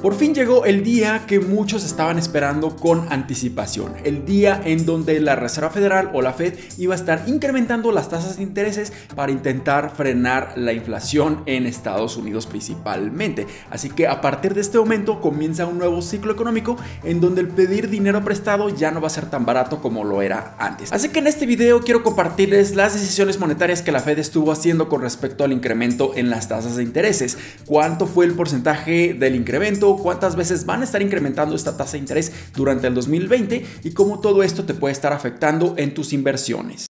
Por fin llegó el día que muchos estaban esperando con anticipación, el día en donde la Reserva Federal o la Fed iba a estar incrementando las tasas de intereses para intentar frenar la inflación en Estados Unidos principalmente. Así que a partir de este momento comienza un nuevo ciclo económico en donde el pedir dinero prestado ya no va a ser tan barato como lo era antes. Así que en este video quiero compartirles las decisiones monetarias que la Fed estuvo haciendo con respecto al incremento en las tasas de intereses, cuánto fue el porcentaje del incremento, cuántas veces van a estar incrementando esta tasa de interés durante el 2020 y cómo todo esto te puede estar afectando en tus inversiones.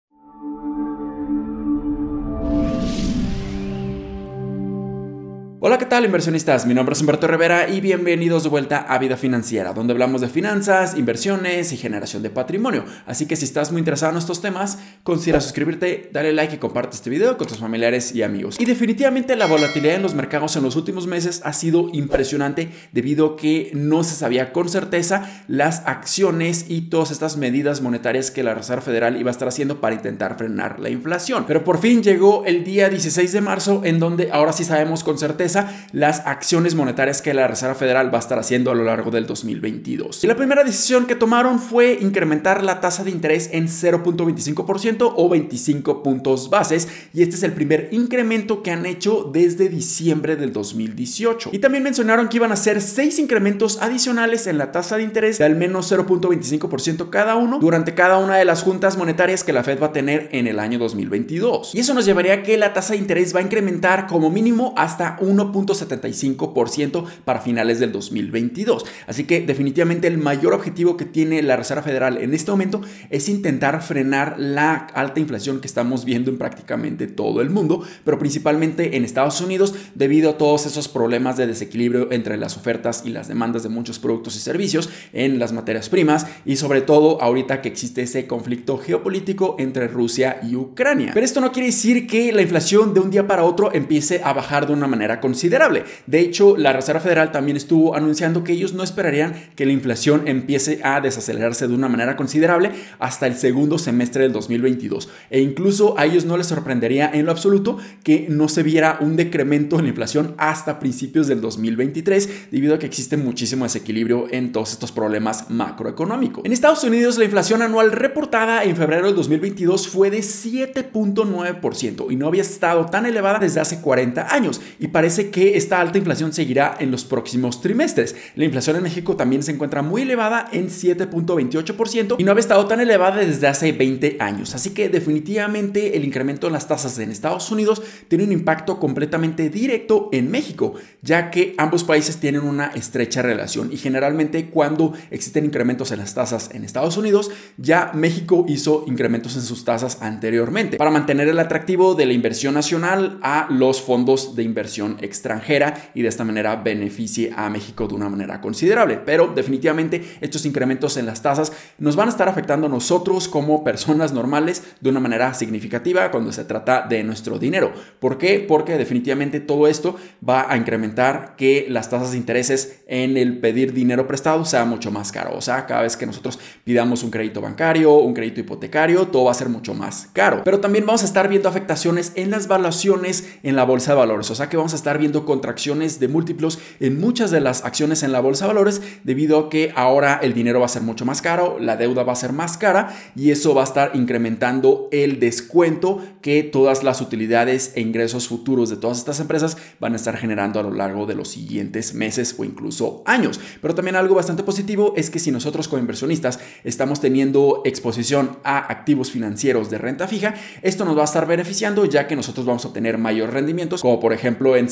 Hola, ¿qué tal inversionistas? Mi nombre es Humberto Rivera y bienvenidos de vuelta a Vida Financiera, donde hablamos de finanzas, inversiones y generación de patrimonio. Así que si estás muy interesado en estos temas, considera suscribirte, dale like y comparte este video con tus familiares y amigos. Y definitivamente la volatilidad en los mercados en los últimos meses ha sido impresionante debido a que no se sabía con certeza las acciones y todas estas medidas monetarias que la Reserva Federal iba a estar haciendo para intentar frenar la inflación. Pero por fin llegó el día 16 de marzo en donde ahora sí sabemos con certeza las acciones monetarias que la Reserva Federal va a estar haciendo a lo largo del 2022. Y la primera decisión que tomaron fue incrementar la tasa de interés en 0.25% o 25 puntos bases y este es el primer incremento que han hecho desde diciembre del 2018. Y también mencionaron que iban a hacer seis incrementos adicionales en la tasa de interés de al menos 0.25% cada uno durante cada una de las juntas monetarias que la Fed va a tener en el año 2022. Y eso nos llevaría a que la tasa de interés va a incrementar como mínimo hasta 1 1.75% para finales del 2022. Así que definitivamente el mayor objetivo que tiene la Reserva Federal en este momento es intentar frenar la alta inflación que estamos viendo en prácticamente todo el mundo, pero principalmente en Estados Unidos debido a todos esos problemas de desequilibrio entre las ofertas y las demandas de muchos productos y servicios en las materias primas y sobre todo ahorita que existe ese conflicto geopolítico entre Rusia y Ucrania. Pero esto no quiere decir que la inflación de un día para otro empiece a bajar de una manera considerable. De hecho, la Reserva Federal también estuvo anunciando que ellos no esperarían que la inflación empiece a desacelerarse de una manera considerable hasta el segundo semestre del 2022. E incluso a ellos no les sorprendería en lo absoluto que no se viera un decremento en la inflación hasta principios del 2023 debido a que existe muchísimo desequilibrio en todos estos problemas macroeconómicos. En Estados Unidos la inflación anual reportada en febrero del 2022 fue de 7.9% y no había estado tan elevada desde hace 40 años y parece que esta alta inflación seguirá en los próximos trimestres. La inflación en México también se encuentra muy elevada en 7.28% y no había estado tan elevada desde hace 20 años. Así que definitivamente el incremento en las tasas en Estados Unidos tiene un impacto completamente directo en México, ya que ambos países tienen una estrecha relación y generalmente cuando existen incrementos en las tasas en Estados Unidos, ya México hizo incrementos en sus tasas anteriormente para mantener el atractivo de la inversión nacional a los fondos de inversión extranjera y de esta manera beneficie a México de una manera considerable. Pero definitivamente estos incrementos en las tasas nos van a estar afectando a nosotros como personas normales de una manera significativa cuando se trata de nuestro dinero. ¿Por qué? Porque definitivamente todo esto va a incrementar que las tasas de intereses en el pedir dinero prestado sea mucho más caro. O sea, cada vez que nosotros pidamos un crédito bancario, un crédito hipotecario, todo va a ser mucho más caro. Pero también vamos a estar viendo afectaciones en las valuaciones en la bolsa de valores. O sea que vamos a estar viendo contracciones de múltiplos en muchas de las acciones en la bolsa de valores debido a que ahora el dinero va a ser mucho más caro, la deuda va a ser más cara y eso va a estar incrementando el descuento que todas las utilidades e ingresos futuros de todas estas empresas van a estar generando a lo largo de los siguientes meses o incluso años. Pero también algo bastante positivo es que si nosotros como inversionistas estamos teniendo exposición a activos financieros de renta fija, esto nos va a estar beneficiando ya que nosotros vamos a obtener mayores rendimientos, como por ejemplo en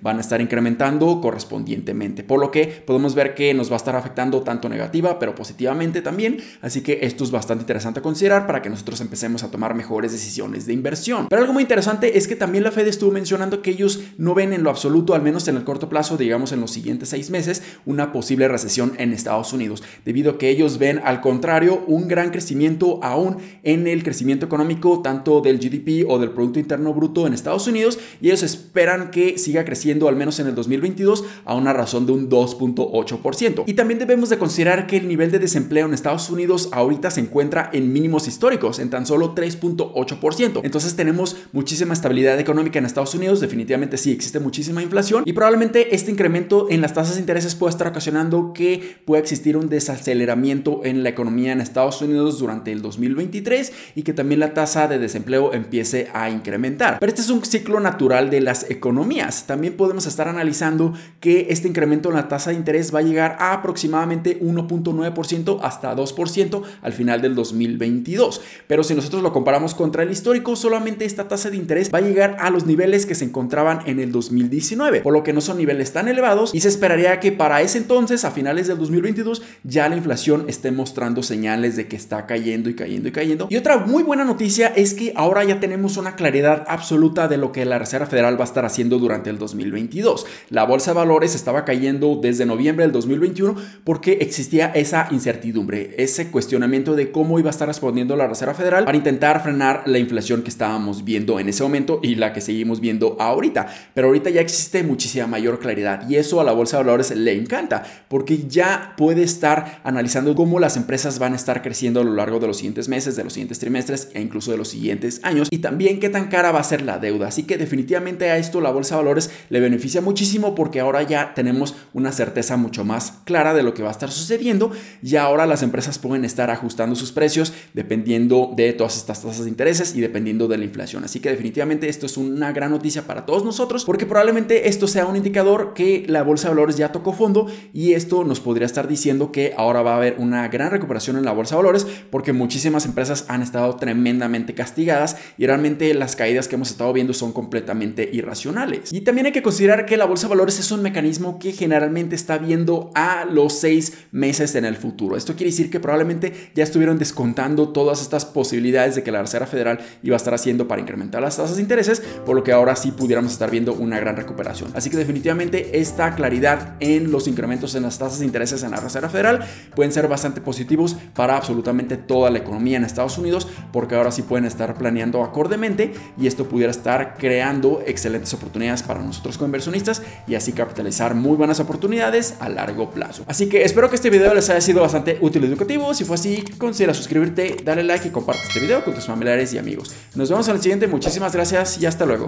Van a estar incrementando correspondientemente, por lo que podemos ver que nos va a estar afectando tanto negativa pero positivamente también, así que esto es bastante interesante a considerar para que nosotros empecemos a tomar mejores decisiones de inversión. Pero algo muy interesante es que también la Fed estuvo mencionando que ellos no ven en lo absoluto, al menos en el corto plazo, digamos en los siguientes seis meses, una posible recesión en Estados Unidos, debido a que ellos ven al contrario un gran crecimiento aún en el crecimiento económico tanto del GDP o del Producto Interno Bruto en Estados Unidos y ellos esperan que siga creciendo al menos en el 2022 a una razón de un 2.8%. Y también debemos de considerar que el nivel de desempleo en Estados Unidos ahorita se encuentra en mínimos históricos, en tan solo 3.8%. Entonces tenemos muchísima estabilidad económica en Estados Unidos, definitivamente sí existe muchísima inflación y probablemente este incremento en las tasas de intereses pueda estar ocasionando que pueda existir un desaceleramiento en la economía en Estados Unidos durante el 2023 y que también la tasa de desempleo empiece a incrementar. Pero este es un ciclo natural de las economías. También podemos estar analizando que este incremento en la tasa de interés va a llegar a aproximadamente 1.9% hasta 2% al final del 2022. Pero si nosotros lo comparamos contra el histórico, solamente esta tasa de interés va a llegar a los niveles que se encontraban en el 2019, por lo que no son niveles tan elevados y se esperaría que para ese entonces, a finales del 2022, ya la inflación esté mostrando señales de que está cayendo y cayendo y cayendo. Y otra muy buena noticia es que ahora ya tenemos una claridad absoluta de lo que la Reserva Federal va a estar haciendo durante el 2022. La bolsa de valores estaba cayendo desde noviembre del 2021 porque existía esa incertidumbre, ese cuestionamiento de cómo iba a estar respondiendo la Reserva Federal para intentar frenar la inflación que estábamos viendo en ese momento y la que seguimos viendo ahorita. Pero ahorita ya existe muchísima mayor claridad y eso a la bolsa de valores le encanta porque ya puede estar analizando cómo las empresas van a estar creciendo a lo largo de los siguientes meses, de los siguientes trimestres e incluso de los siguientes años y también qué tan cara va a ser la deuda. Así que definitivamente a esto la bolsa de valores le beneficia muchísimo porque ahora ya tenemos una certeza mucho más clara de lo que va a estar sucediendo y ahora las empresas pueden estar ajustando sus precios dependiendo de todas estas tasas de intereses y dependiendo de la inflación. Así que definitivamente esto es una gran noticia para todos nosotros porque probablemente esto sea un indicador que la bolsa de valores ya tocó fondo y esto nos podría estar diciendo que ahora va a haber una gran recuperación en la bolsa de valores porque muchísimas empresas han estado tremendamente castigadas y realmente las caídas que hemos estado viendo son completamente irracionales. También hay que considerar que la bolsa de valores es un mecanismo que generalmente está viendo a los seis meses en el futuro. Esto quiere decir que probablemente ya estuvieron descontando todas estas posibilidades de que la Reserva Federal iba a estar haciendo para incrementar las tasas de intereses, por lo que ahora sí pudiéramos estar viendo una gran recuperación. Así que definitivamente esta claridad en los incrementos en las tasas de intereses en la Reserva Federal pueden ser bastante positivos para absolutamente toda la economía en Estados Unidos, porque ahora sí pueden estar planeando acordemente y esto pudiera estar creando excelentes oportunidades para nosotros como inversionistas y así capitalizar muy buenas oportunidades a largo plazo. Así que espero que este video les haya sido bastante útil y educativo. Si fue así, considera suscribirte, dale like y comparte este video con tus familiares y amigos. Nos vemos en el siguiente. Muchísimas gracias y hasta luego.